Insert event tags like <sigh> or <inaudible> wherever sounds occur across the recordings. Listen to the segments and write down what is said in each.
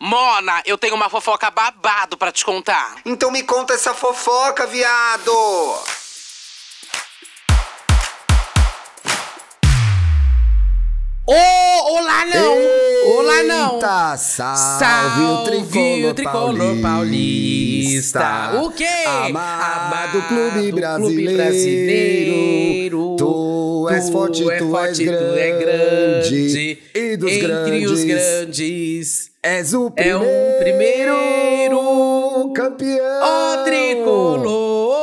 Mona, eu tenho uma fofoca babado pra te contar. Então me conta essa fofoca, viado! Ô, olá não! olá não! Eita, salve, o tricolor, o tricolor paulista. O quê? Amado clube brasileiro. brasileiro. Tu és forte, tu, é és forte, tu grande. é grande. E dos Entre grandes, os grandes. És o É primeiro, um primeiro campeão. Ó tricolor.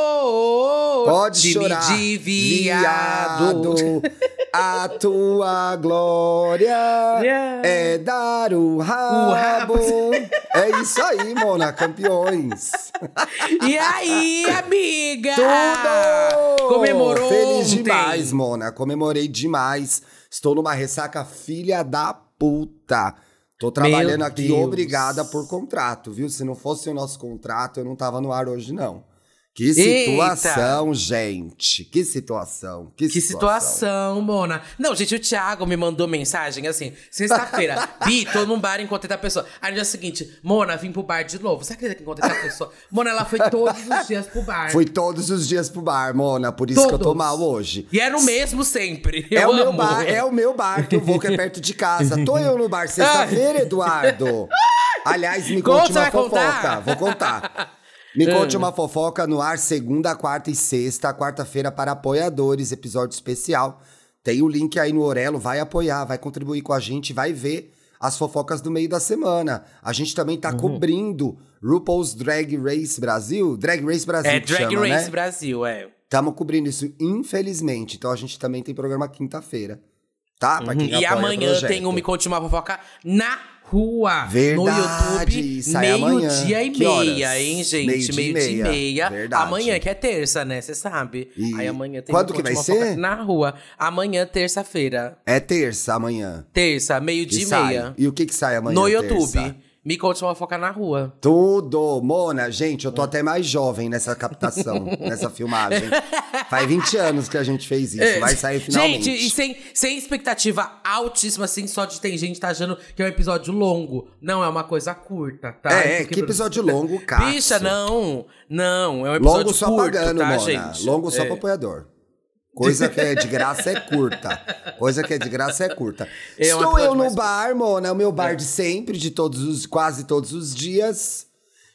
Pode time chorar, de viado. viado. A tua glória Yeah. é dar o rabo. rabo. É isso aí, Mona, campeões. E aí, amiga? Tudo! Comemorou Feliz ontem. demais, Mona. Comemorei demais. Estou numa ressaca filha da puta. Tô trabalhando Meu aqui Deus. obrigada por contrato, viu? Se não fosse o nosso contrato, eu não tava no ar hoje, não. Que Eita! situação, gente. Que situação. Que, Que situação, Mona. Não, gente, o Thiago me mandou mensagem assim, sexta-feira. <laughs> Bi, tô num bar, encontrei tal pessoa. Aí no dia seguinte, Mona, vim pro bar de novo. Você acredita que encontrei tal pessoa? Mona, ela foi todos os dias pro bar. Fui todos os dias pro bar, Mona. Por isso que eu tô Todos. mal hoje. E era o mesmo sempre. É Eu o meu bar, é o meu bar que eu vou, que é perto de casa. Tô eu no bar <laughs> sexta-feira, Eduardo. Aliás, me Conta, conte uma vai contar? fofoca. Vou contar. Me conte uma fofoca no ar segunda, quarta e sexta, quarta-feira para apoiadores, episódio especial. Tem o link aí no Orelo, vai apoiar, vai contribuir com a gente, vai ver as fofocas do meio da semana. A gente também Uhum. tá cobrindo RuPaul's Drag Race Brasil, Drag Race Brasil É Drag chama, Race né? Brasil, é. Estamos cobrindo isso, infelizmente. Então a gente também tem programa quinta-feira. Tá? Pra quem Uhum. E amanhã tem o Me Conte Uma Fofoca na rua. Verdade, No YouTube, meio-dia e meia, hein, gente? Meio-dia Meio-dia e meia. meia. Verdade. Amanhã, que é terça, né? Você sabe. E Aí amanhã tem quando que vai ser? Na rua. Amanhã, terça-feira. É terça amanhã. Terça, meio-dia e meia. E o que que sai amanhã? No terça? YouTube. Me Conte Uma Fofoca na rua. Tudo! Mona, gente, eu tô até mais jovem nessa captação, <laughs> nessa filmagem. Faz 20 anos que a gente fez isso. Vai sair finalmente. É. Gente, e sem, sem expectativa altíssima, assim, só de tem gente tá achando que é um episódio longo. Não, é uma coisa curta, tá? É, Porque- que episódio <laughs> longo, cara. Bicha, não. Não, é um episódio Longo só curto, pagando, tá, Mona. gente? Longo só É. pro apoiador. Coisa que é de graça é curta. Coisa que é de graça é curta. É Estou eu no bar, Mona, é o meu bar de sempre, de todos os, quase todos os dias.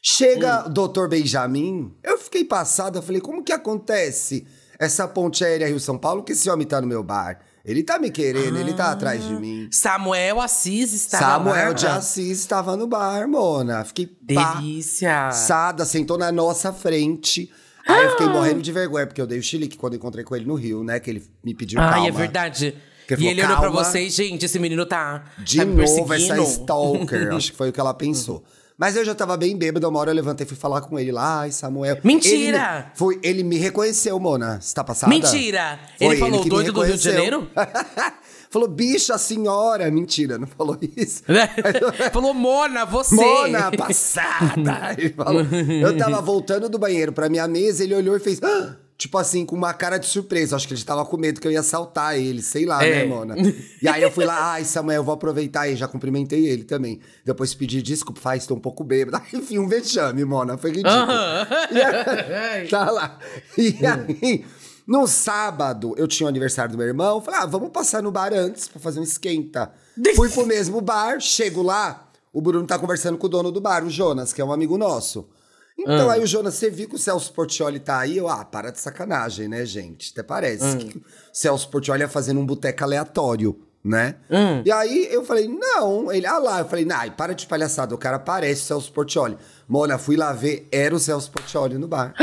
Chega o doutor Benjamin, eu fiquei passada, falei, como que acontece essa ponte aérea Rio-São Paulo que esse homem tá no meu bar? Ele tá me querendo, ele tá atrás de mim. Samuel Assis estava Samuel lá. de Assis estava no bar, Mona. Fiquei Delícia. Sada, sentou na nossa frente. Aí eu fiquei morrendo de vergonha, porque eu dei o chilique quando encontrei com ele no Rio, né? Que ele me pediu Ai, calma. é verdade. Ele e falou, ele olhou pra vocês, gente, esse menino tá, De tá novo, essa stalker. <laughs> Acho que foi o que ela pensou. Mas eu já tava bem bêbado, uma hora eu levantei e fui falar com ele lá. Ai, Samuel. Mentira! Ele me, foi, ele me reconheceu, Mona. Você tá passada? Mentira! Foi ele falou que me doido do Rio de reconheceu. Janeiro? <laughs> falou, bicha, senhora. Mentira, não falou isso. <laughs> falou, Mona, você. Mona, passada! Ele falou. Eu tava voltando do banheiro pra minha mesa, ele olhou e fez. "Ah!" Tipo assim, com uma cara de surpresa. Acho que ele tava com medo que eu ia assaltar ele, sei lá, É. né, Mona? E aí eu fui lá, ai, Samuel, eu vou aproveitar e já cumprimentei ele também. Depois pedi desculpa, faz, tô um pouco bêbado. <laughs> Enfim, um vexame, Mona, foi ridículo. Aham. <laughs> Tá lá. E aí, no sábado, eu tinha o aniversário do meu irmão. Falei, ah, vamos passar no bar antes pra fazer um esquenta. <laughs> Fui pro mesmo bar, chego lá, o Bruno tá conversando com o dono do bar, o Jonas, que é um amigo nosso. Então aí o Jonas, você viu que o Celso Portioli tá aí? Eu, ah, para de sacanagem, né, gente? Até parece que o Celso Portioli ia fazendo um boteco aleatório, né? E aí eu falei, não. Ele, ah lá. Eu falei, ai, para de palhaçada, o cara parece o Celso Portioli. Mona, fui lá ver, era o Celso Portioli no bar.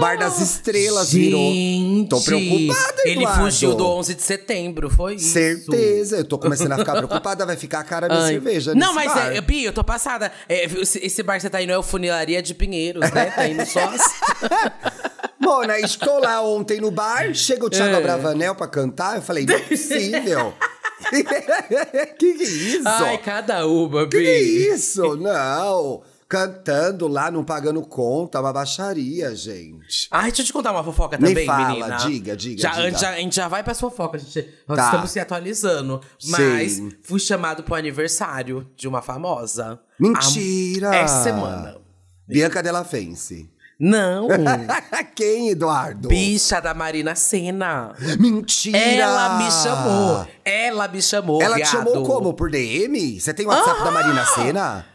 Bar das Estrelas virou. Gente, Tô preocupada, Ele fugiu do 11 de setembro, foi isso? Certeza, eu tô começando a ficar preocupada, vai ficar a cara da cerveja Não, mas, bar. é, Bi, eu tô passada. É, esse, bar que você tá indo é o Funilaria de Pinheiros, né? Tá indo só... <laughs> Mona, estou lá ontem no bar, chega o Thiago É. Abravanel pra cantar, eu falei, não é possível. <laughs> que que é isso? Ai, cada uma, que que é Bi. isso? Não. Cantando lá, não pagando conta, uma baixaria, gente. Ai, deixa eu te contar uma fofoca Me também, fala, menina. diga, diga, Já, diga. antes- já- a gente já vai pras fofocas, gente. Nós Tá. estamos se atualizando. Mas Sim. fui chamado pro aniversário de uma famosa. Mentira! A- Essa semana. Bianca Della Fence. Não. <laughs> Quem, Eduardo? Bicha da Marina Senna. Mentira! Ela me chamou. Ela me chamou, Ela te viado. chamou como? Por DM? Você tem o WhatsApp da Marina Senna?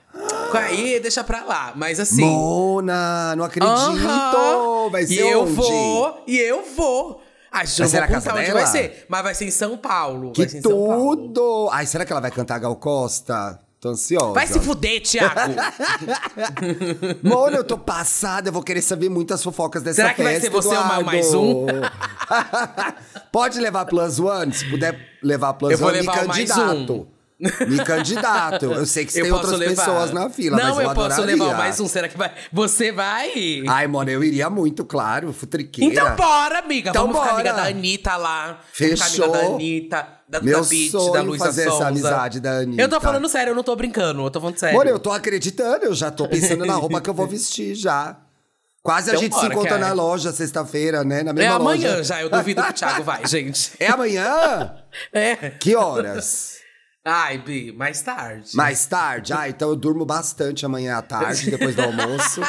Aí, deixa pra lá. Mas assim. Mona, não acredito! Aham. Vai ser e eu onde? vou, e eu vou. A gente não ser vou na casa dela? vai ser, mas vai ser em São Paulo. Que vai ser em São Paulo. tudo! Ai, será que ela vai cantar Gal Costa? Tô ansiosa. Vai se fuder, Thiago. <laughs> Mona, eu tô passada, eu vou querer saber muitas fofocas dessa Será que vai festa, ser você ou Eduardo. mais um? <laughs> Pode levar plus one? Se puder levar plus Eu vou one, me levar o mais candidato. Me candidato. Eu sei que Eu tem outras levar. pessoas na fila, Não, mas eu, eu posso adoraria. levar mais um. Será que vai? Você vai? Ai, mano, eu iria muito, claro, futriqueira. Então bora, amiga. Então Vamos ficar amiga bora. da Anitta lá. Fechou. Vamos amiga da Anitta, da Meu Duda Beat, sonho da Luísa fazer essa Sonza. amizade da Anitta. Eu tô falando sério, eu não tô brincando. Eu tô falando sério. Mano, eu tô acreditando, eu já tô pensando na roupa que eu vou vestir já. Quase a Então gente se bora, encontra cara. na loja sexta-feira, né? Na É mesma amanhã loja. já, eu duvido que o Thiago vai, <laughs> gente. É amanhã? É. Que horas? Ai, Bi, mais tarde. Mais tarde? Ah, então eu durmo bastante amanhã à tarde, <laughs> depois do almoço.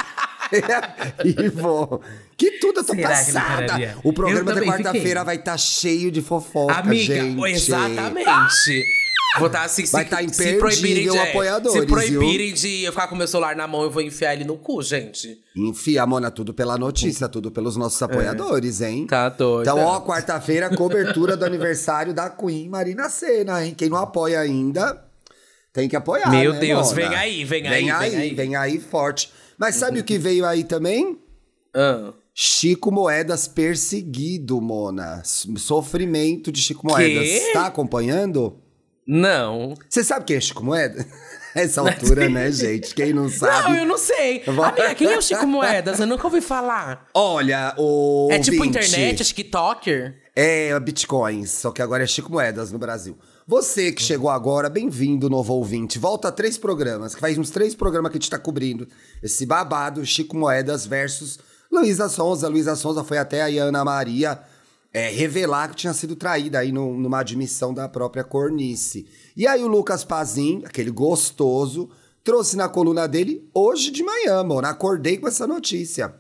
<laughs> e vou. Que tudo, eu tô Será passada. O programa da quarta-feira vai estar cheio de fofoca, Amiga, gente. exatamente. Estar assim, Vai se, tá se proibirem de, apoiadores, Se proibirem de eu ficar com meu celular na mão, eu vou enfiar ele no cu, gente. Enfia, Mona, tudo pela notícia, tudo pelos nossos apoiadores, hein? Tá doida. Então, ó, quarta-feira, cobertura do <laughs> aniversário da Queen Marina Senna, hein? Quem não apoia ainda, tem que apoiar, Meu né, Deus, Mona? vem aí, vem aí, Vem aí, vem aí. vem aí forte. Mas sabe o que veio aí também? Ah. Chico Moedas perseguido, Mona. Sofrimento de Chico Moedas. Tá acompanhando? Não. Você sabe quem é Chico Moedas? <laughs> Essa altura, né, gente? Quem não sabe. Não, eu não sei. Amiga, quem é o Chico <laughs> Moedas? Eu nunca ouvi falar. Olha, o. É tipo ouvinte, internet, é TikToker? É bitcoins, só que agora é Chico Moedas no Brasil. Você que chegou agora, bem-vindo, novo ouvinte. Volta a três programas, que faz uns três programas que a gente tá cobrindo. Esse babado, Chico Moedas versus Luísa Sonza. Luísa Sonza foi até a Ana Maria é, revelar que tinha sido traída aí no- numa admissão da própria Cornice. E aí o Lucas Pazin, aquele gostoso, trouxe na coluna dele hoje de manhã, mano. Acordei com essa notícia.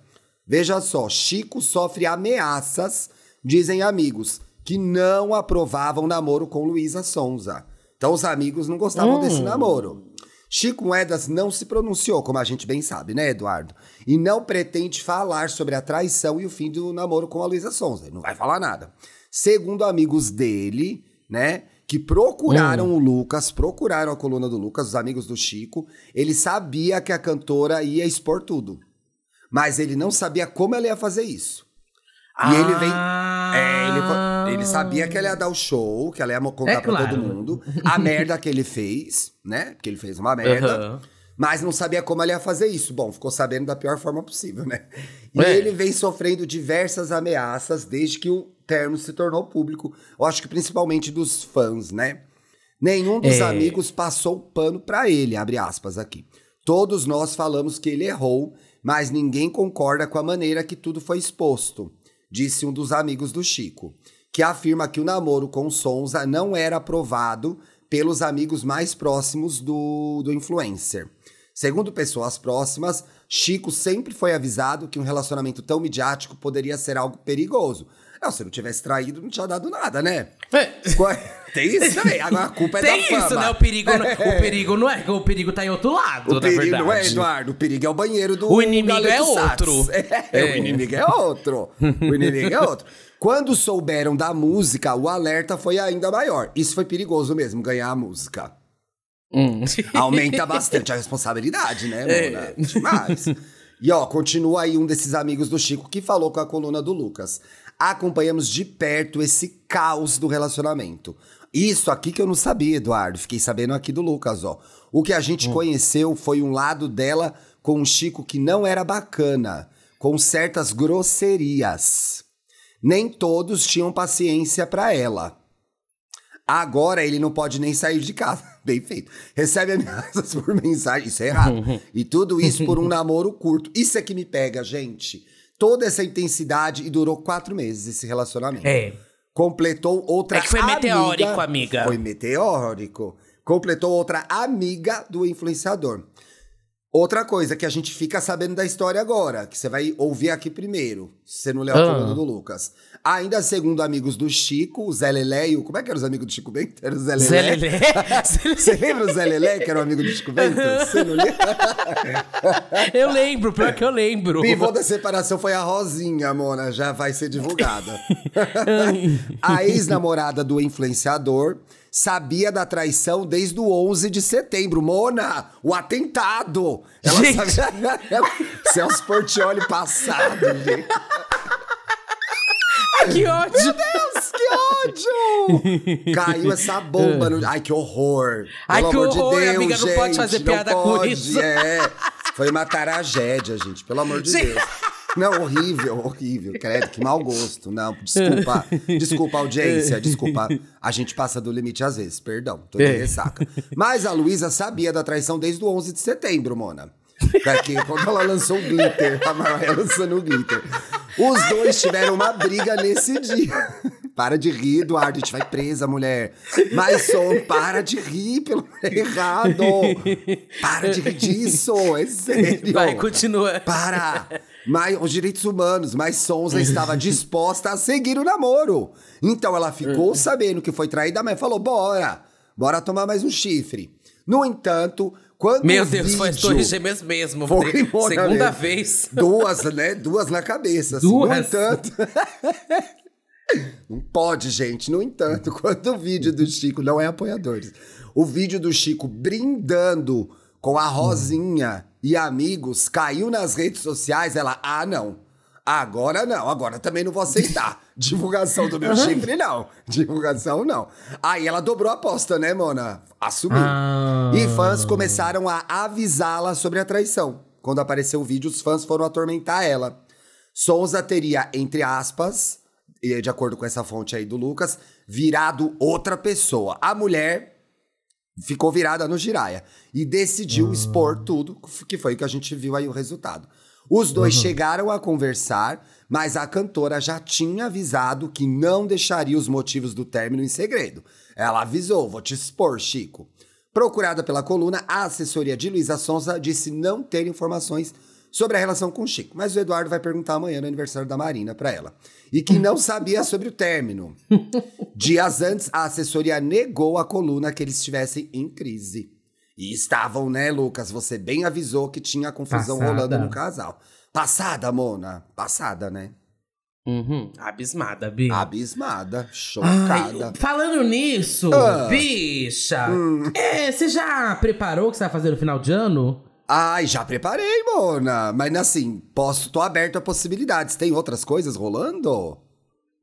Veja só, Chico sofre ameaças, dizem amigos, que não aprovavam namoro com Luísa Sonza. Então os amigos não gostavam desse namoro. Chico Moedas não se pronunciou, como a gente bem sabe, né, Eduardo? E não pretende falar sobre a traição e o fim do namoro com a Luísa Sonza. Ele não vai falar nada. Segundo amigos dele, né, que procuraram o Lucas, procuraram a coluna do Lucas, os amigos do Chico, ele sabia que a cantora ia expor tudo. Mas ele não sabia como ela ia fazer isso. E ele vem. É, ele, ele sabia que ela ia dar o show, que ela ia contar É pra todo mundo. A merda que ele fez, né? Que ele fez uma merda. Aham. Mas não sabia como ela ia fazer isso. Bom, ficou sabendo da pior forma possível, né? E É. ele vem sofrendo diversas ameaças desde que o termo se tornou público. Eu acho que principalmente dos fãs, né? Nenhum dos É. amigos passou pano pra ele, abre aspas aqui. Todos nós falamos que ele errou, mas ninguém concorda com a maneira que tudo foi exposto, disse um dos amigos do Chico, que afirma que o namoro com Sonza não era aprovado pelos amigos mais próximos do, do influencer. Segundo pessoas próximas, Chico sempre foi avisado que um relacionamento tão midiático poderia ser algo perigoso. Não, se não tivesse traído, não tinha dado nada, né? Qual- Tem isso também. Agora a culpa é Tem da fama. isso, né? O perigo, não- o <laughs> perigo não é, o perigo tá em outro lado, O perigo verdade. não é, Eduardo. O perigo é o banheiro do O inimigo é outro. <laughs> É, É. o inimigo é outro. O inimigo é outro. Quando souberam da música, o alerta foi ainda maior. Isso foi perigoso mesmo, ganhar a música. Hum. Aumenta bastante a responsabilidade, né, É. Mona? Demais. E ó, continua aí um desses amigos do Chico que falou com a coluna do Lucas. Acompanhamos de perto esse caos do relacionamento. Isso aqui que eu não sabia, Eduardo. Fiquei sabendo aqui do Lucas, ó. O que a gente conheceu foi um lado dela com o Chico que não era bacana, com certas grosserias. Nem todos tinham paciência pra ela. Agora ele não pode nem sair de casa. <laughs> Bem feito. Recebe ameaças <laughs> por mensagem. Isso é errado. <laughs> e tudo isso por um namoro curto. Isso é que me pega, gente. Toda essa intensidade e durou quatro meses esse relacionamento. É. Completou outra É que foi amiga- meteórico, amiga. Foi meteórico. Completou outra amiga do influenciador. Outra coisa que a gente fica sabendo da história agora, que você vai ouvir aqui primeiro, se você não leu a Ah. coluna do Lucas. Ainda segundo amigos do Chico, o Zé Lelé e o... Como é que eram os amigos do Chico Bento? Era o Zé Lelé. Zé Lelé. <laughs> Você lembra o Zé Lelé, que era o amigo do Chico Bento? Você não lembra? <laughs> Eu lembro, pior que eu lembro. Pivô da separação foi a Rosinha, Mona, já vai ser divulgada. <laughs> a ex-namorada do influenciador sabia da traição desde o 11 de setembro. Mona, o atentado! Ela Gente. sabia. <laughs> Celso Portioli passado, gente. <laughs> que ódio. Deus, que ódio! <laughs> Caiu essa bomba no. Ai, que horror! Ai, Pelo que amor de horror, Deus, amiga, não pode gente, fazer piada com pode, isso. É. Foi uma tragédia, gente, pelo amor de Gente. Deus. Não, horrível, horrível. Credo, que mau gosto. Não, desculpa. Desculpa, audiência. <laughs> Desculpa. A gente passa do limite às vezes, perdão. Tô de É. ressaca. Mas a Luísa sabia da traição desde o 11 de setembro, Mona. Daqui, quando ela lançou o glitter, a Mariah lançando o glitter. Os dois tiveram uma briga nesse dia. Para de rir, Eduardo, a gente vai presa, mulher. Mas som, para de rir, pelo errado. Para de rir disso, é sério. Vai, continua. Para! Mas os direitos humanos, mas Sonza estava <laughs> disposta a seguir o namoro. Então ela ficou sabendo que foi traída, mas falou: bora, bora tomar mais um chifre. No entanto, quando Meu Deus, foi as Torres Gêmeas mesmo. Foi, Segunda vez. Duas, né? Duas na cabeça. assim. Duas? No entanto. <laughs> Não pode, gente. No entanto, quando o vídeo do Chico não é apoiadores, o vídeo do Chico brindando com a Rosinha e amigos caiu nas redes sociais, ela, ah, não. Agora não, agora também não vou aceitar. <laughs> Divulgação do meu chifre, não. Divulgação, não. Aí ela dobrou a aposta, né, Mona? Assumiu. Ah. E fãs começaram a avisá-la sobre a traição. Quando apareceu o vídeo, os fãs foram atormentar ela. Souza teria, entre aspas, e de acordo com essa fonte aí do Lucas, virado outra pessoa. A mulher ficou virada no giraia e decidiu expor tudo, que foi o que a gente viu aí o resultado. Os dois chegaram a conversar, mas a cantora já tinha avisado que não deixaria os motivos do término em segredo. Ela avisou: vou te expor, Chico. Procurada pela coluna, a assessoria de Luísa Sonza disse não ter informações sobre a relação com Chico, mas o Eduardo vai perguntar amanhã no aniversário da Marina pra ela. E que não sabia sobre o término. <laughs> Dias antes, a assessoria negou a coluna que eles estivessem em crise. E estavam, né, Lucas? Você bem avisou que tinha confusão Passada. rolando no casal. Passada, Mona. Passada, né? Uhum, abismada, Bi. Abismada, Ai, chocada. falando nisso, Ah. bicha, Hum. é, você já preparou o que você vai fazer no final de ano? Ai, já preparei, Mona. Mas assim, posso, tô aberto a possibilidades. Tem outras coisas rolando?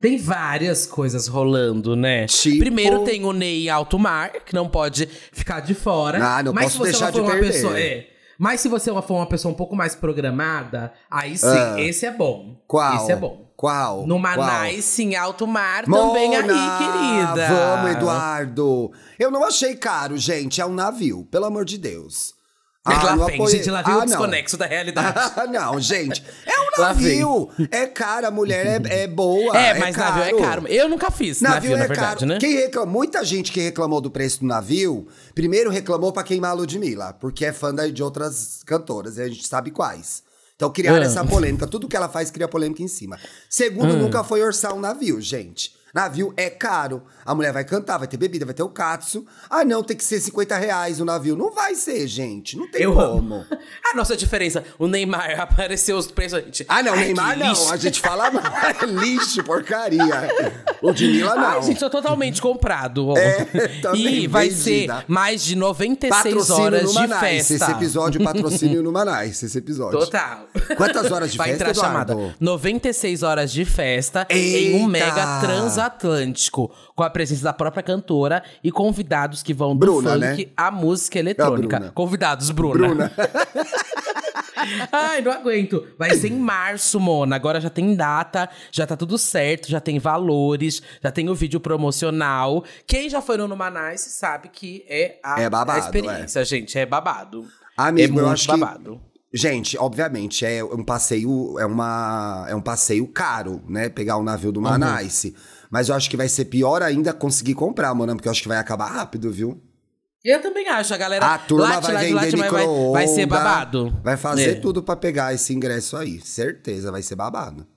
Tem várias coisas rolando, né? Tipo? Primeiro tem o Ney Alto Mar, que não pode ficar de fora. Ah, não Mas posso você deixar de uma perder. pessoa, é. Mas se você for uma pessoa um pouco mais programada, aí sim, Ah. esse é bom. Qual? Esse é bom. Qual? No? Manais, em alto mar, também aí, Mona, querida. Vamos, Eduardo. Eu não achei caro, gente. É um navio, pelo amor de Deus. Lá não vem, gente, lá vem Ah, o desconexo da realidade. <laughs> Ah, não, gente. É um Lá navio. É caro, a mulher é, é boa. é, mas navio é caro. Eu nunca fiz navio, Navio, na é verdade, caro. né? Quem reclamou, muita gente que reclamou do preço do navio, primeiro reclamou pra queimar a Ludmilla, porque é fã de outras cantoras, e a gente sabe quais. Então criaram Ah. essa polêmica. Tudo que ela faz cria polêmica em cima. Segundo, Ah. nunca foi orçar um navio, gente. Navio é caro. A mulher vai cantar, vai ter bebida, vai ter o katsu. Ah, não, tem que ser 50 reais o navio. Não vai ser, gente. Não tem Eu como. amo. <laughs> A nossa diferença, o Neymar <laughs> apareceu os preços, a gente. Ah, não, ai, Neymar não. lixo. A gente fala. <laughs> É lixo, porcaria. Ludmilla não. Ai, gente, tô totalmente comprado. É, e vai vendida. ser mais de 96 Patrocínio horas de Manais. festa. Esse episódio, patrocínio no Manais. Esse episódio. Total. Quantas horas de Vai festa, entrar Eduardo? chamada 96 horas de festa em um Eita! mega transatlântico. Com a presença da própria cantora e convidados que vão do Bruna, funk né? à música eletrônica. Bruna. Convidados, Bruna. Bruna. <laughs> Ai, não aguento. Vai ser em março, Mona. Agora já tem data, já tá tudo certo, já tem valores, já tem o vídeo promocional. Quem já foi no Numanice sabe que é a, É babado, a experiência, gente. É babado. Amigo, é muito eu acho babado. que. Gente, obviamente, é um passeio, é uma. É um passeio caro, né? Pegar o navio do Manaus. Mas eu acho que vai ser pior ainda conseguir comprar, mano, porque eu acho que vai acabar rápido, viu? Eu também acho, a galera. A turma late, vai late, vender late, vai, vai, ser babado. Vai fazer É. tudo pra pegar esse ingresso aí. Certeza, vai ser babado.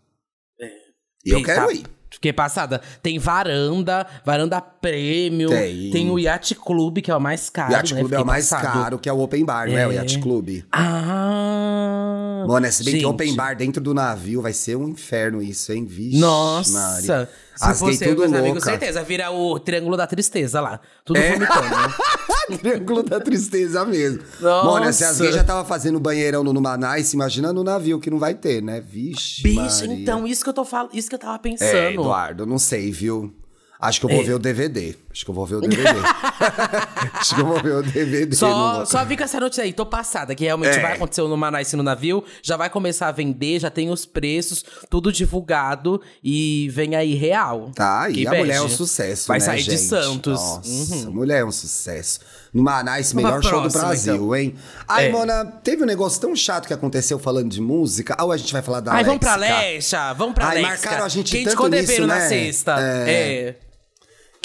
E eu quero ir. Fiquei passada. Tem varanda, varanda prêmio. Tem. o Yacht Club, que é o mais caro. Yacht né? Club é o mais passado. caro, que é o Open Bar, não é? O É. Yacht Club. Ah! Mano, é se bem que gente. open bar dentro do navio vai ser um inferno isso, hein? Vixe, Nossa! Maria. Se As fosse gay eu, tudo meus amigos, louca. certeza. Vira o Triângulo da Tristeza lá. Tudo É. vomitando. <laughs> Triângulo da tristeza mesmo. Nossa. Mano, se as gays já tava fazendo banheirão no Numanais, imagina no navio que não vai ter, né? Vixe, Bicho, Maria. então, isso que eu tô falando, isso que eu tava pensando. É, Eduardo, não sei, viu? Acho que eu vou É. ver o DVD. Acho que eu vou ver o DVD. <laughs> Acho que eu vou ver o DVD. Só, só vi com essa notícia aí, tô passada, que realmente É. vai acontecer no Manaus no navio, já vai começar a vender, já tem os preços, tudo divulgado e vem aí real. Tá, e a mulher é um sucesso, Vai né, sair de gente? Santos. Nossa, Uhum. a mulher é um sucesso. No Manaus, melhor pra show do próxima, Brasil, então. hein? Ai, É. Mona, teve um negócio tão chato que aconteceu falando de música. Ou a gente vai falar da Ai, vamos pra Léxica? Lexa, vamos pra Ai, Lexa. marcaram a gente Quem tanto nisso, na né? sexta. É. É.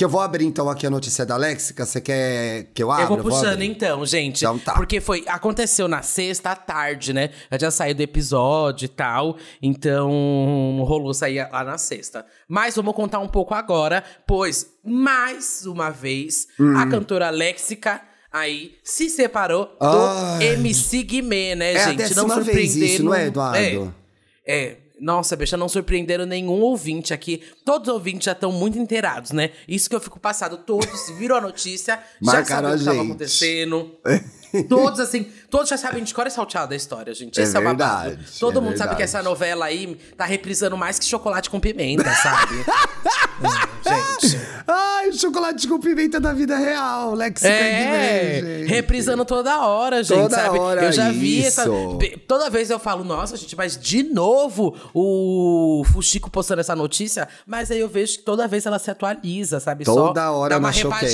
Que eu vou abrir então aqui a notícia da Léxica. Você quer que eu abra? Eu vou puxando abrir? então, gente. Então tá. Porque foi. Aconteceu na sexta à tarde, né? Já tinha saído do episódio e tal. Então rolou sair lá na sexta. Mas vamos contar um pouco agora, pois, mais uma vez, Hum. a cantora Léxica. Aí se separou do Ai. MC Guimê, né, É gente? décima vez isso, não é, Eduardo? É. é. Nossa, bicha, não surpreenderam nenhum ouvinte aqui. Todos os ouvintes já estão muito inteirados, né? Isso que eu fico passado. Todos viram a notícia, já Marcaram sabem o que estava acontecendo. <laughs> <laughs> Todos, assim, todos já sabem de cor e salteado da história, gente. É Esse é, o babado. verdade, Todo é mundo sabe verdade. que essa novela aí tá reprisando mais que chocolate com pimenta, sabe? Hum, <laughs> gente. Ai, chocolate com pimenta da vida real. Léxica É, reprisando toda hora, gente, Toda sabe? hora eu já vi isso. essa. Toda vez eu falo, nossa, gente, mas de novo o Fuxico postando essa notícia, mas aí eu vejo que toda vez ela se atualiza, sabe? Só Toda hora dá uma na Choquei.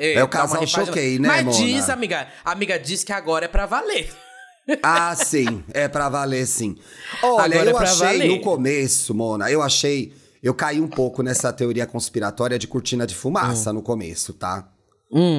É o casal Choquei, né, Mas Mona? diz, amiga, amiga diz que agora é pra valer. <laughs> Ah, sim. É pra valer, sim. Olha, Agora é eu pra achei valer. no começo, Mona, eu achei. Eu caí um pouco nessa teoria conspiratória de cortina de Hum. fumaça no começo, tá?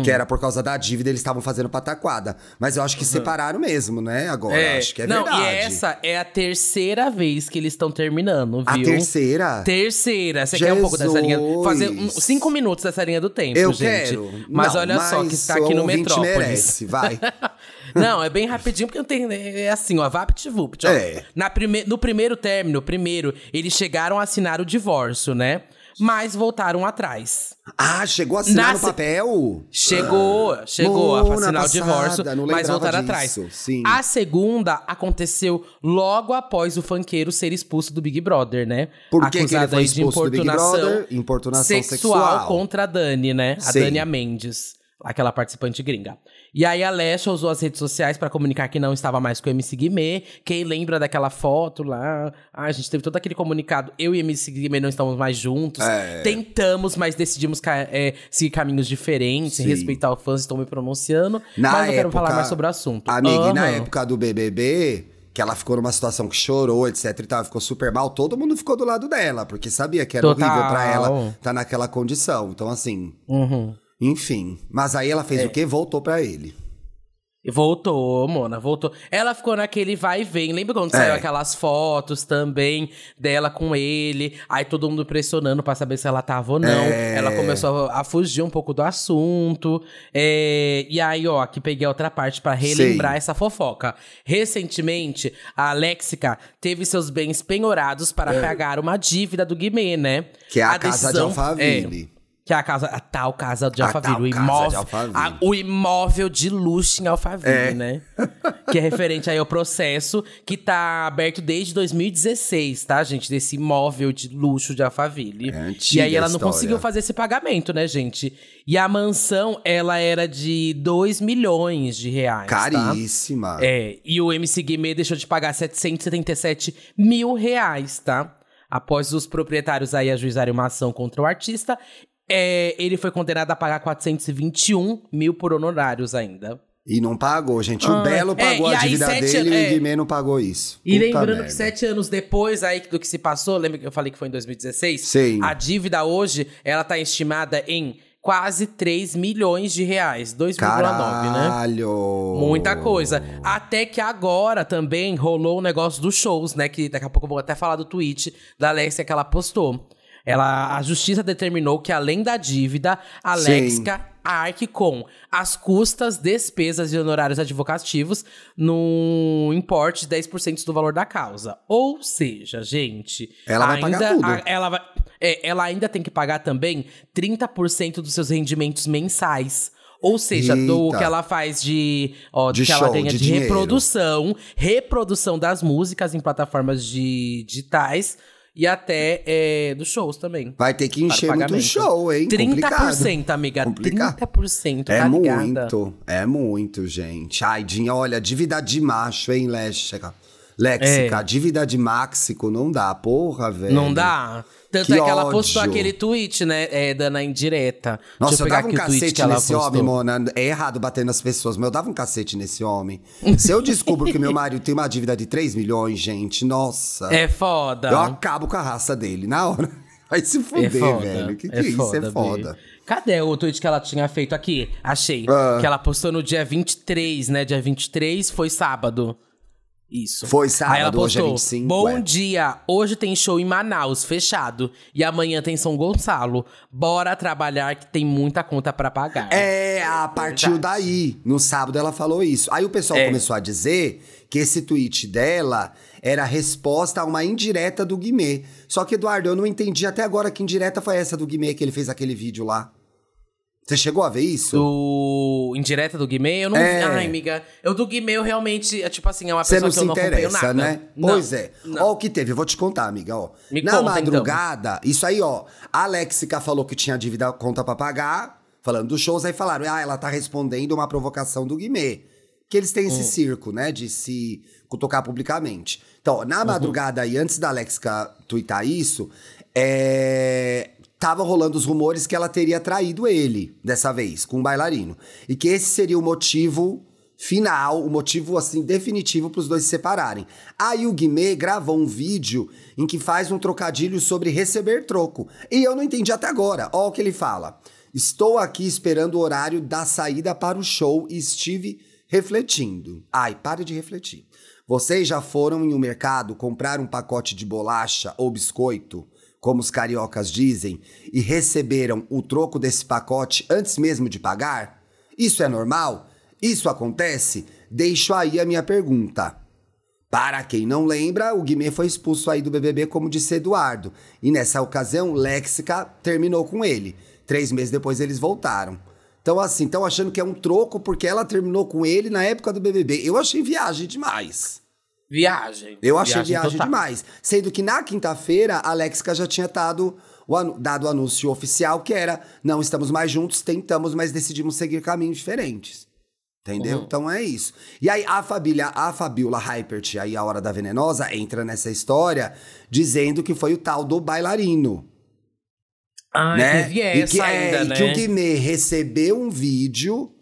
Que era por causa da dívida, eles estavam fazendo pataquada. Mas eu acho que separaram mesmo, né? Agora, acho que é Não, verdade. e essa é a terceira vez que eles estão terminando, A viu? terceira? Terceira. Você quer um pouco dessa linha? Fazer um- cinco minutos dessa linha do tempo, Eu gente. quero. Mas Não, olha só, que está aqui no Metrópolis. merece, vai. <laughs> Não, é bem rapidinho, porque não tem. É assim, ó, vapt-vupt. ó. É. Na prime, no primeiro término, primeiro, eles chegaram a assinar o divórcio, né? Mas voltaram atrás. Ah, chegou a assinar no Nasce- papel? Chegou, chegou a assinar o passada, divórcio, não mas voltaram disso, atrás. sim. A segunda aconteceu logo após o funkeiro ser expulso do Big Brother, né? Por que que ele foi de expulso do Big importunação Brother? Importunação sexual, sexual. contra a Dani, né? A Sim. Dania Mendes, aquela participante gringa. E aí a Lesha usou as redes sociais pra comunicar que não estava mais com o MC Guimê. Quem lembra daquela foto lá? Ah, a gente teve todo aquele comunicado. Eu e o MC Guimê não estamos mais juntos. É. Tentamos, mas decidimos ca- é, seguir caminhos diferentes, Sim. respeitar os fãs, estou me pronunciando. Na mas não quero falar mais sobre o assunto. Amiga, e na época do BBB, que ela ficou numa situação que chorou, etc e tal, ficou super mal, todo mundo ficou do lado dela, porque sabia que era Total. horrível pra ela estar naquela condição. Então, assim, Uhum. Enfim. Mas aí ela É. fez o quê? Voltou pra ele. Voltou, Mona, voltou. Ela ficou naquele vai e vem. Lembra quando É. saiu aquelas fotos também dela com ele? Aí todo mundo pressionando pra saber se ela tava ou não. É. Ela começou a fugir um pouco do assunto. É, E aí, ó, aqui peguei a outra parte pra relembrar Sei. essa fofoca. Recentemente, a Alexica teve seus bens penhorados para pagar uma dívida do Guimê, né? Que é a, casa de decisão- Alphaville. Que é a casa, a tal casa de Alphaville. o, casa imóvel, de Alphaville. a- o imóvel de luxo em Alphaville, É. né? que é referente aí ao processo que tá aberto desde 2016, tá, gente? Desse imóvel de luxo de Alphaville. É e aí ela não história. conseguiu fazer esse pagamento, né, gente? E a mansão, ela era de 2 milhões de reais. tá? Caríssima. É, e o MC Guimê deixou de pagar 777 mil reais, tá? Após os proprietários aí ajuizarem uma ação contra o artista, é, ele foi condenado a pagar 421 mil por honorários ainda. E não pagou, gente. O Ah, Belo é, pagou e a aí dívida sete- dele e é. o Guimê não pagou isso. E Puta lembrando merda. que sete anos depois aí do que se passou, lembra que eu falei que foi em 2016? Sim. A dívida hoje, ela tá estimada em quase 3 milhões de reais. 2,9, né? Caralho. Muita coisa. Até que agora também rolou o negócio dos shows, né? Que daqui a pouco eu vou até falar do tweet da Alexia que ela postou. Ela, a justiça determinou que, além da dívida, a Sim. Alexica arque com as custas, despesas e honorários advocativos no importe de 10% do valor da causa. Ou seja, gente. Ela vai ainda, pagar tudo. a- ela, vai, é, ela ainda tem que pagar também 30% dos seus rendimentos mensais. Ou seja, do Eita. que ela faz de. Ó, De que ela show, ganha de de, reprodução, reprodução das músicas em plataformas de, digitais e até é, dos shows também. Vai ter que encher muito show, hein? 30%, amiga. Complicado. 30%, É tá ligada? muito, é muito, gente. Ai, Dinha, olha, dívida de macho, hein, Léxica? Léxica, É. dívida de máxico não dá, porra, velho. Não dá? Tanto Que é que ela postou ódio. aquele tweet, né? É, dando a indireta. Nossa, Deixa eu pegar dava um cacete nesse postou. homem, Mona. É errado bater nas pessoas, mas eu dava um cacete nesse homem. Se eu descubro que meu marido tem uma dívida de 3 milhões, gente, nossa. É foda. Eu acabo com a raça dele na hora. <laughs> Vai se É fuder, foda. velho. Que que é, isso? É Bi. foda. Cadê o tweet que ela tinha feito aqui? Achei. Ah. Que ela postou no dia 23, né? Dia 23 foi sábado. Isso. Foi sábado, Aí ela hoje é postou, 25, Bom é. dia, hoje tem show em Manaus, fechado. E amanhã tem São Gonçalo. Bora trabalhar que tem muita conta pra pagar. É, a Verdade. daí. No sábado ela falou isso. Aí o pessoal É. começou a dizer que esse tweet dela era resposta a uma indireta do Guimê. Só que, Eduardo, eu não entendi até agora que indireta foi essa do Guimê que ele fez aquele vídeo lá. Você chegou a ver isso? Do indireta do Guimê, eu não É. vi. Ai, amiga. Eu do Guimê, eu realmente, é tipo assim, é uma Você pessoa que eu não acompanho nada. né? Não, Pois é. não. Ó o que teve, eu vou te contar, amiga, ó. Me Na conta, madrugada, isso aí, ó. A Alexica falou que tinha dívida conta pra pagar, falando dos shows, aí falaram, ah, ela tá respondendo uma provocação do Guimê. Que eles têm Hum. esse circo, né, de se cutucar publicamente. Então, Uhum. na madrugada aí, antes da Alexica twittar isso, é... Tava rolando os rumores que ela teria traído ele, dessa vez, com um bailarino. E que esse seria o motivo final, o motivo assim definitivo para os dois se separarem. Aí o Guimê gravou um vídeo em que faz um trocadilho sobre receber troco. E eu não entendi até agora. Ó o que ele fala. Estou aqui esperando o horário da saída para o show e estive refletindo. Ai, pare de refletir. Vocês já foram em um mercado comprar um pacote de bolacha ou biscoito, como os cariocas dizem, e receberam o troco desse pacote antes mesmo de pagar? Isso é normal? Isso acontece? Deixo aí a minha pergunta. Para quem não lembra, o Guimê foi expulso aí do BBB, como disse Eduardo. E nessa ocasião, Léxica terminou com ele. Três meses depois eles voltaram. Então, assim, estão achando que é um troco porque ela terminou com ele na época do BBB. Eu achei viagem demais. Viagem. Eu achei viagem, total. demais. Sendo que na quinta-feira, a Alexica já tinha dado o, anu- dado o anúncio oficial que era: não estamos mais juntos, tentamos, mas decidimos seguir caminhos diferentes. Entendeu? Uhum. Então é isso. E aí a Fabília, a Fabiola Hypert, aí a Hora da Venenosa, entra nessa história dizendo que foi o tal do bailarino. Ai, né? teve e essa que, é, ainda, e né? que o Guimê recebeu um vídeo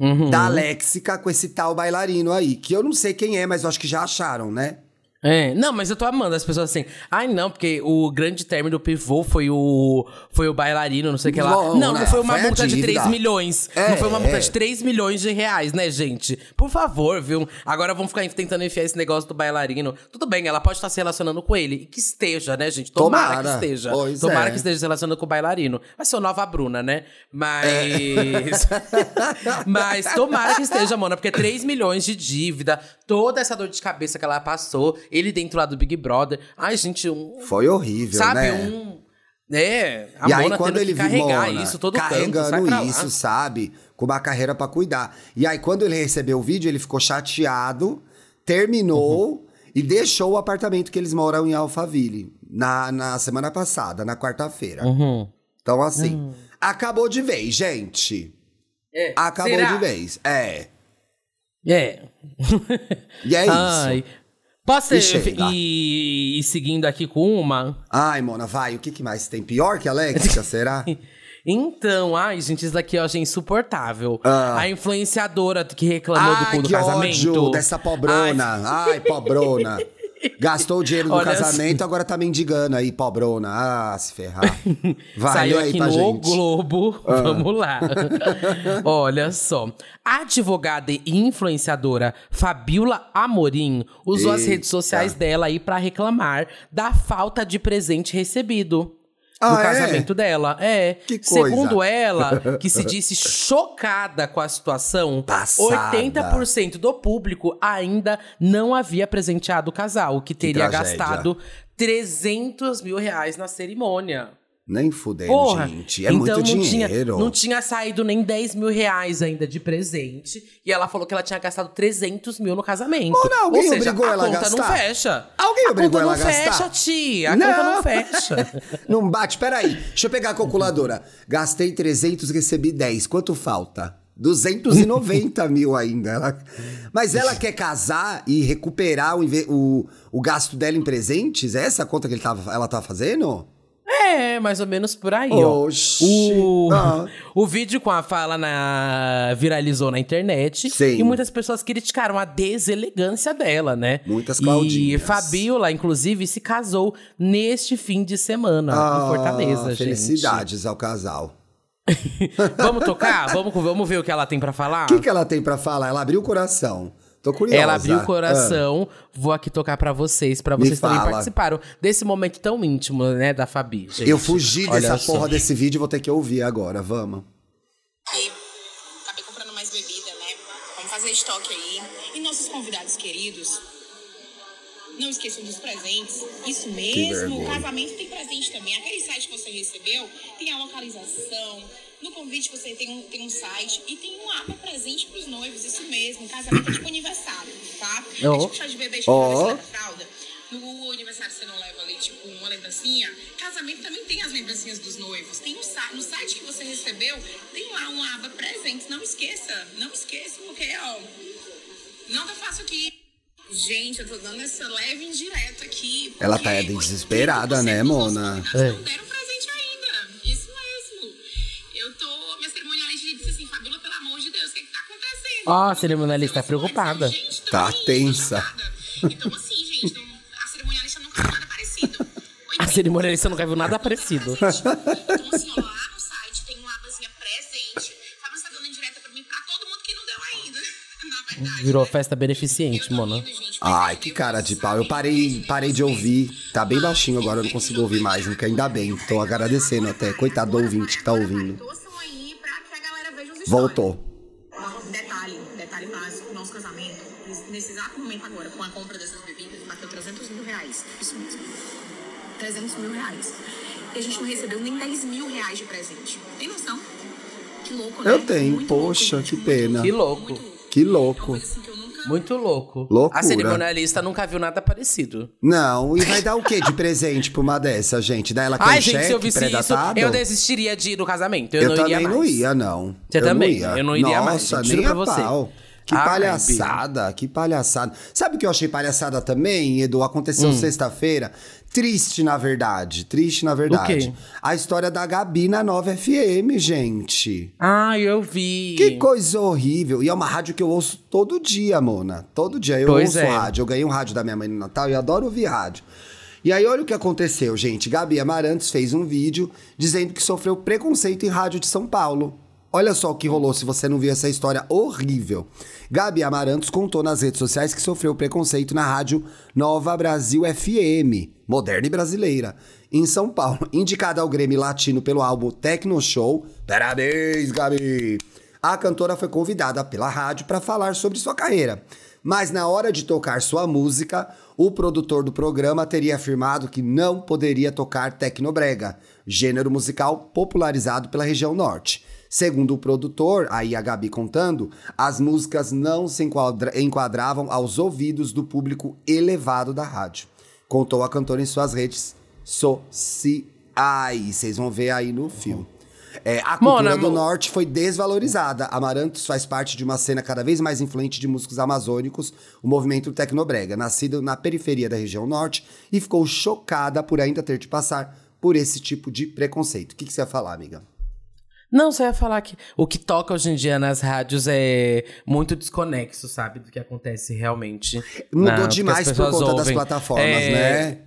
Uhum. da Léxica com esse tal bailarino aí. Que eu não sei quem é, mas eu acho que já acharam, né? É, não, mas eu tô amando as pessoas assim. Ai, não, porque o grande término do pivô foi o foi o bailarino, não sei o que lá. Não, Não, né? não foi uma Foi multa de dívida. 3 milhões. É, não foi uma multa é. de 3 milhões de reais, né, gente? Por favor, viu? Agora vão ficar tentando enfiar esse negócio do bailarino. Tudo bem, ela pode estar se relacionando com ele. E que esteja, né, gente? Tomara, Tomara. que esteja. Pois Tomara é. que esteja se relacionando com o bailarino. Vai ser o nova Bruna, né? Mas. <laughs> Mas tomara que esteja, mano, porque 3 milhões de dívida, toda essa dor de cabeça que ela passou, ele dentro lá do Big Brother. Ai, gente, um. Foi horrível, sabe, né? um. É, a e aí, Mona quando tendo ele viu Mona isso todo canto, carregando lá. isso, sabe? Com uma carreira pra cuidar. E aí, quando ele recebeu o vídeo, ele ficou chateado, terminou Uhum. e deixou o apartamento que eles moram em Alphaville na, na semana passada, na quarta-feira. Uhum. Então, assim, acabou de vez, gente. É, Acabou será? de vez. É. É. E é <laughs> isso. Ai. Posso E chega. ir, ir seguindo aqui com uma? Ai, Mona, vai. O que, que mais tem? Pior que a Alexa, <laughs> será? Então, ai, gente, isso daqui eu achei insuportável. Ah. A influenciadora que reclamou do Ai, cu do que casamento. ódio dessa pobrona. Ai, pobrona. <laughs> Gastou o dinheiro do Olha, casamento, agora tá mendigando aí, pobrona. Ah, se ferrar. <laughs> Vai, Saiu aí aqui pra no gente. Ah. Globo. Vamos lá. <laughs> Olha só. A advogada e influenciadora Fabiola Amorim usou as Eita. redes sociais dela aí pra reclamar da falta de presente recebido. Ah, no é? casamento dela. É. Que coisa. Segundo ela, que se <laughs> disse chocada com a situação, Passada. 80% do público ainda não havia presenteado o casal, que teria tragédia. gastado 300 mil reais na cerimônia. Nem fudendo, Porra, gente. É então muito não dinheiro. Tinha, não tinha saído nem 10 mil reais ainda de presente. E ela falou que ela tinha gastado 300 mil no casamento. Mona, alguém Ou seja, obrigou a ela a conta não gastar? fecha. Alguém a obrigou ela não a gastar? fecha, tia. A conta não fecha. <laughs> Não bate, peraí. Deixa eu pegar a calculadora. Gastei 300, recebi 10. Quanto falta? 290 <laughs> mil ainda. Ela- Mas ela quer casar e recuperar o, o, o gasto dela em presentes? É essa a conta que ele tava, ela tá fazendo? É, mais ou menos por aí, ó. Oxi. O, Ah. <laughs> o vídeo com a fala na, viralizou na internet. Sim. E muitas pessoas criticaram a deselegância dela, né? Muitas E Claudinhas. Fabiola, inclusive, se casou neste fim de semana, em Fortaleza, gente. Ah, Felicidades ao casal. <laughs> Vamos tocar? Vamos, vamos ver o que ela tem pra falar? O que, que ela tem pra falar? Ela abriu o coração. Tô curiosa. Ela abriu o Ah. coração. Vou aqui tocar pra vocês, pra Me vocês também fala. participaram desse momento tão íntimo, né, da Fabi, gente. Eu fugi Olha dessa só. porra desse vídeo, vou ter que ouvir agora. Vamos. E acabei comprando mais bebida, né? Vamos fazer estoque aí. E nossos convidados queridos, não esqueçam dos presentes. Isso mesmo, o casamento tem presente também. Aquele site que você recebeu tem a localização. No convite você tem um, tem um site e tem um aba presente pros noivos. Isso mesmo, casamento é tipo aniversário, tá? Oh. É tipo chá de bebê, tipo Oh. fralda. No aniversário você não leva ali, tipo, uma lembrancinha. Casamento também tem as lembrancinhas dos noivos. Tem um no site que você recebeu, tem lá uma aba presentes. Não esqueça, não esqueça, porque, ó, não tá fácil aqui. Gente, eu tô dando essa leve indireta aqui. Ela tá desesperada, né, 80% dos nossos Mona? É. Não deram presente Ó, a cerimonialista tá preocupada. Tá tensa. Então, assim, gente, não- a cerimonialista nunca viu nada parecido. A cerimonialista nunca viu nada parecido. Então, assim, ó, lá no site tem uma abazinha presente. Fábio está dando indireta pra mim, pra todo mundo que não deu ainda. Na verdade. Virou né? festa beneficente, mano. Ai, que cara de pau. Eu parei, parei de ouvir. Tá bem baixinho agora, eu não consigo ouvir mais. Porque ainda bem. Tô agradecendo até. Coitado do ouvinte que tá ouvindo. Torçam a compra dessas bebidas, bateu 300 mil reais. Isso mesmo. 300 mil reais. E a gente não recebeu nem 10 mil reais de presente. Tem noção? Que louco, né? Eu tenho, Muito poxa, louco, que muito pena. Que louco. Muito louco. Que louco. coisa assim que eu nunca... Muito louco. Loucura. A cerimonialista nunca viu nada parecido. Não, e vai dar o quê de presente pra uma dessa, gente? Dá ela com Ai, cheque gente, se eu visse isso, eu desistiria de ir no casamento. Eu, Eu, não também iria mais. não ia, não. Você eu também? Não ia. Eu não iria mais, Nossa, nem a você. pau. Que Ai, palhaçada, que palhaçada. Sabe o que eu achei palhaçada também, Edu? Aconteceu Hum. sexta-feira. Triste, na verdade. Triste, na verdade. A história da Gabi na 9 FM, gente. Ah, eu vi. Que coisa horrível. E é uma rádio que eu ouço todo dia, Mona. Todo dia eu Pois ouço é. rádio. Eu ganhei um rádio da minha mãe no Natal e adoro ouvir rádio. E aí, olha o que aconteceu, gente. Gabi Amarantos fez um vídeo dizendo que sofreu preconceito em rádio de São Paulo. Olha só o que rolou se você não viu essa história horrível. Gabi Amarantos contou nas redes sociais que sofreu preconceito na rádio Nova Brasil FM, moderna e brasileira, em São Paulo. <laughs> Indicada ao Grêmio Latino pelo álbum Tecno Show. Parabéns, Gabi! a cantora foi convidada pela rádio para falar sobre sua carreira. Mas na hora de tocar sua música, o produtor do programa teria afirmado que não poderia tocar tecnobrega, gênero musical popularizado pela região norte. Segundo o produtor, aí a Gabi contando, as músicas não se enquadra enquadravam aos ouvidos do público elevado da rádio. Contou a cantora em suas redes sociais. Vocês vão ver aí no filme. É, a cultura Mona, do norte foi desvalorizada. Amarantos faz parte de uma cena cada vez mais influente de músicos amazônicos, o movimento Tecnobrega, nascido na periferia da região norte, e ficou chocada por ainda ter de passar por esse tipo de preconceito. O que, que você ia falar, amiga? Não, só ia falar que o que toca hoje em dia nas rádios é muito desconexo, sabe? Do que acontece realmente. Mudou na- demais por conta das ouvem. plataformas, É, né?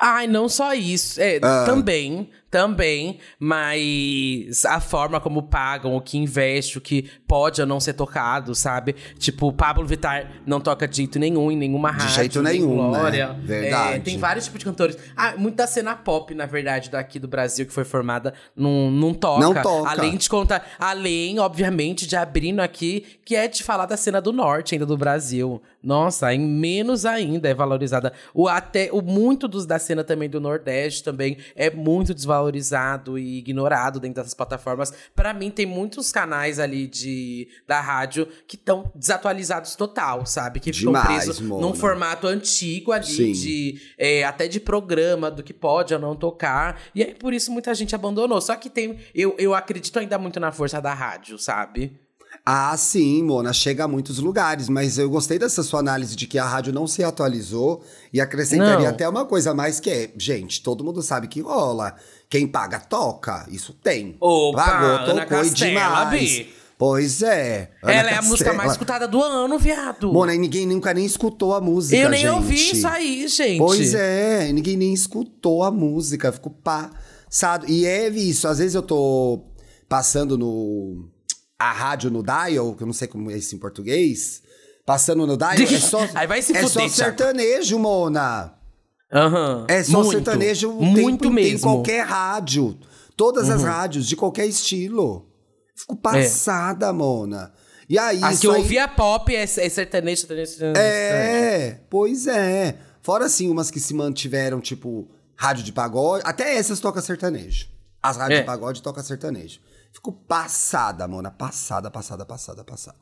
Ai, não só isso. É, Ah. Também, também, mas a forma como pagam, o que investe, o que pode ou não ser tocado, sabe? Tipo, Pablo Vittar não toca de jeito nenhum em nenhuma De rádio. jeito nem nenhum, né? Glória. Verdade. É, tem vários tipos de cantores. Ah, muita cena pop, na verdade, daqui do Brasil, que foi formada, não, não toca. Não toca. Além de contar, além, obviamente, de abrindo aqui, que é de falar da cena do norte ainda do Brasil. Nossa, em menos ainda é valorizada. O até o muito dos da cena também do Nordeste também é muito desvalorizado e ignorado dentro dessas plataformas. Pra mim tem muitos canais ali de da rádio que estão desatualizados total, sabe? Que ficam presos num formato antigo ali Sim. de é, até de programa do que pode ou não tocar. E aí por isso muita gente abandonou. Só que tem eu, eu acredito ainda muito na força da rádio, sabe? Ah, sim, Mona, chega a muitos lugares, mas eu gostei dessa sua análise de que a rádio não se atualizou e acrescentaria Não. até uma coisa a mais que é, gente, todo mundo sabe que rola. Quem paga, toca. Isso tem. Opa, Pagou, Ana tocou e Castela, demais. Bi. Pois é. Ana Ela é a música mais escutada do ano, viado. Mona, e ninguém nunca nem escutou a música, eu nem gente. ouvi isso aí, gente. Pois é, ninguém nem escutou a música, ficou passado. E é isso, às vezes eu tô passando no. A rádio no dial, que eu não sei como é isso em português. Passando no dial, é só. Aí vai se é fuder, só sertanejo, Mona. Aham. É só Muito, sertanejo o Muito em mesmo. Uhum. qualquer rádio. Todas as rádios, de qualquer estilo. Fico passada, Mona. E aí, isso que eu aí- ouvia pop é, é sertanejo, sertanejo, sertanejo. É, pois é. Fora assim, umas que se mantiveram, tipo, rádio de pagode. Até essas tocam sertanejo. As rádios É. de pagode tocam sertanejo. Fico passada, Mona. Passada, passada, passada, passada.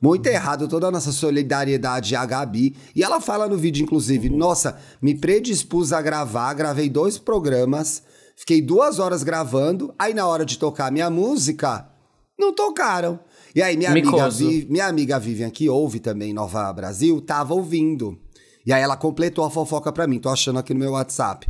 Muito errado toda a nossa solidariedade à Gabi. E ela fala no vídeo, inclusive, nossa, me predispus a gravar, gravei dois programas, fiquei duas horas gravando, aí na hora de tocar minha música, não tocaram. E aí, minha amiga. Vi- minha amiga Vivian, que ouve também Nova Brasil, tava ouvindo. E aí ela completou a fofoca pra mim, tô achando aqui no meu WhatsApp.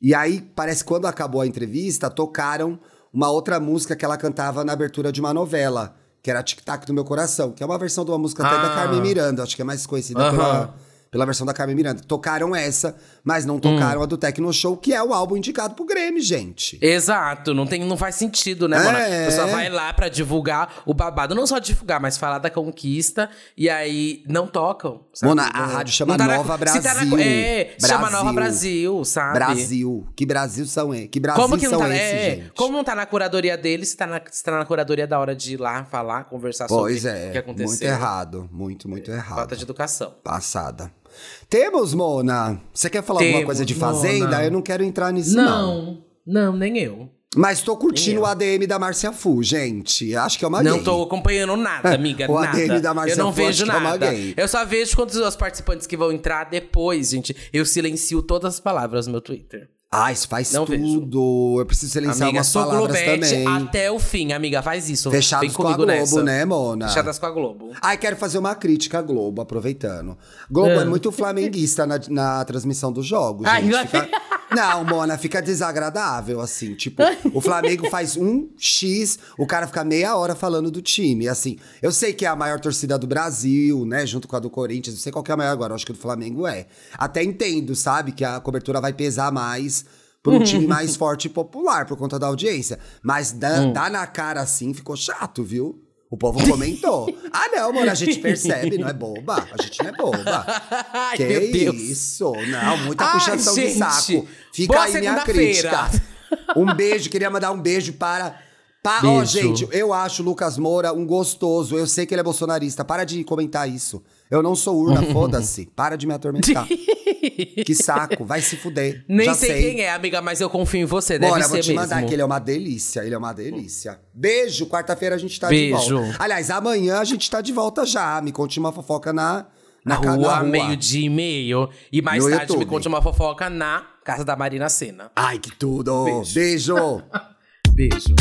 E aí, parece que quando acabou a entrevista, tocaram uma outra música que ela cantava na abertura de uma novela, que era Tic Tac do Meu Coração, que é uma versão de uma música até da Ah. Carmen Miranda, acho que é mais conhecida Aham. pela, pela versão da Carmen Miranda. Tocaram essa, mas não tocaram Hum. a do Tecno Show, que é o álbum indicado pro Grammy, gente. Exato, não, tem, não faz sentido, né, É. mano? A pessoa vai lá pra divulgar o babado. Não só divulgar, mas falar da conquista. E aí não tocam. sabe? Mona, a rádio chama tá na- Nova se tá na- Brasil. é, se chama Brasil. Nova Brasil, sabe? Brasil. Que Brasil são esses? Que Brasil Como que são tá, esses, é, gente? como não tá na curadoria dele, se tá na, se tá na curadoria da hora de ir lá falar, conversar Pois sobre é, o que aconteceu. muito errado. Muito, muito errado. Falta de educação. Passada. Temos, Mona. Você quer falar alguma Temos, coisa de Fazenda? Mona. Eu não quero entrar nisso, não. Não, não, nem eu. Mas tô curtindo o. ADM da Márcia Fu, gente. Acho que é uma Não gay. tô acompanhando nada, <laughs> amiga. O nada. ADM da Marcia Eu não Fu, vejo é nada. gay. Eu só vejo quando os participantes que vão entrar depois, gente. Eu silencio todas as palavras no meu Twitter. Ah, isso faz Não tudo. Eu preciso silenciar amiga, umas palavras Globete também. até o fim, amiga. Faz isso. Fechados com a Globo, nessa. né, Mona? Fechadas com a Globo. Ai, quero fazer uma crítica à Globo, aproveitando. Globo é, Ah. muito flamenguista na, na transmissão dos jogos, Ai, gente. lá Fica- <laughs> Não, Mona, fica desagradável, assim. Tipo, o Flamengo faz um X, o cara fica meia hora falando do time. Assim, eu sei que é a maior torcida do Brasil, né? Junto com a do Corinthians. Não sei qual que é a maior agora, acho que o do Flamengo é. Até entendo, sabe? Que a cobertura vai pesar mais por um time mais forte e popular, por conta da audiência. Mas dá, Hum. dá na cara assim, ficou chato, viu? O povo comentou. <laughs> ah, não, mano, a gente percebe, não é boba. A gente não é boba. <laughs> Ai, que meu Deus. isso? Não, muita Ai, puxação de saco. Fica Boa aí minha crítica. Um beijo, queria mandar um beijo para Pa Ó, Beijo. gente, eu acho o Lucas Moura um gostoso. Eu sei que ele é bolsonarista. Para de comentar isso. Eu não sou urna, <laughs> foda-se. Para de me atormentar. <laughs> que saco, vai se fuder. Nem Já sei, quem é, amiga, mas eu confio em você. Deve Bora, ser vou te mesmo. mandar que ele é uma delícia. Ele é uma delícia. Beijo, quarta-feira a gente tá Beijo. de volta. Aliás, amanhã a gente tá de volta já. Me conte uma fofoca na, Na na, rua, rua. meio-dia e meio. E mais No tarde me YouTube. conte uma fofoca na casa da Marina Sena. Ai, que tudo. Beijo. Beijo. <laughs> Beijo.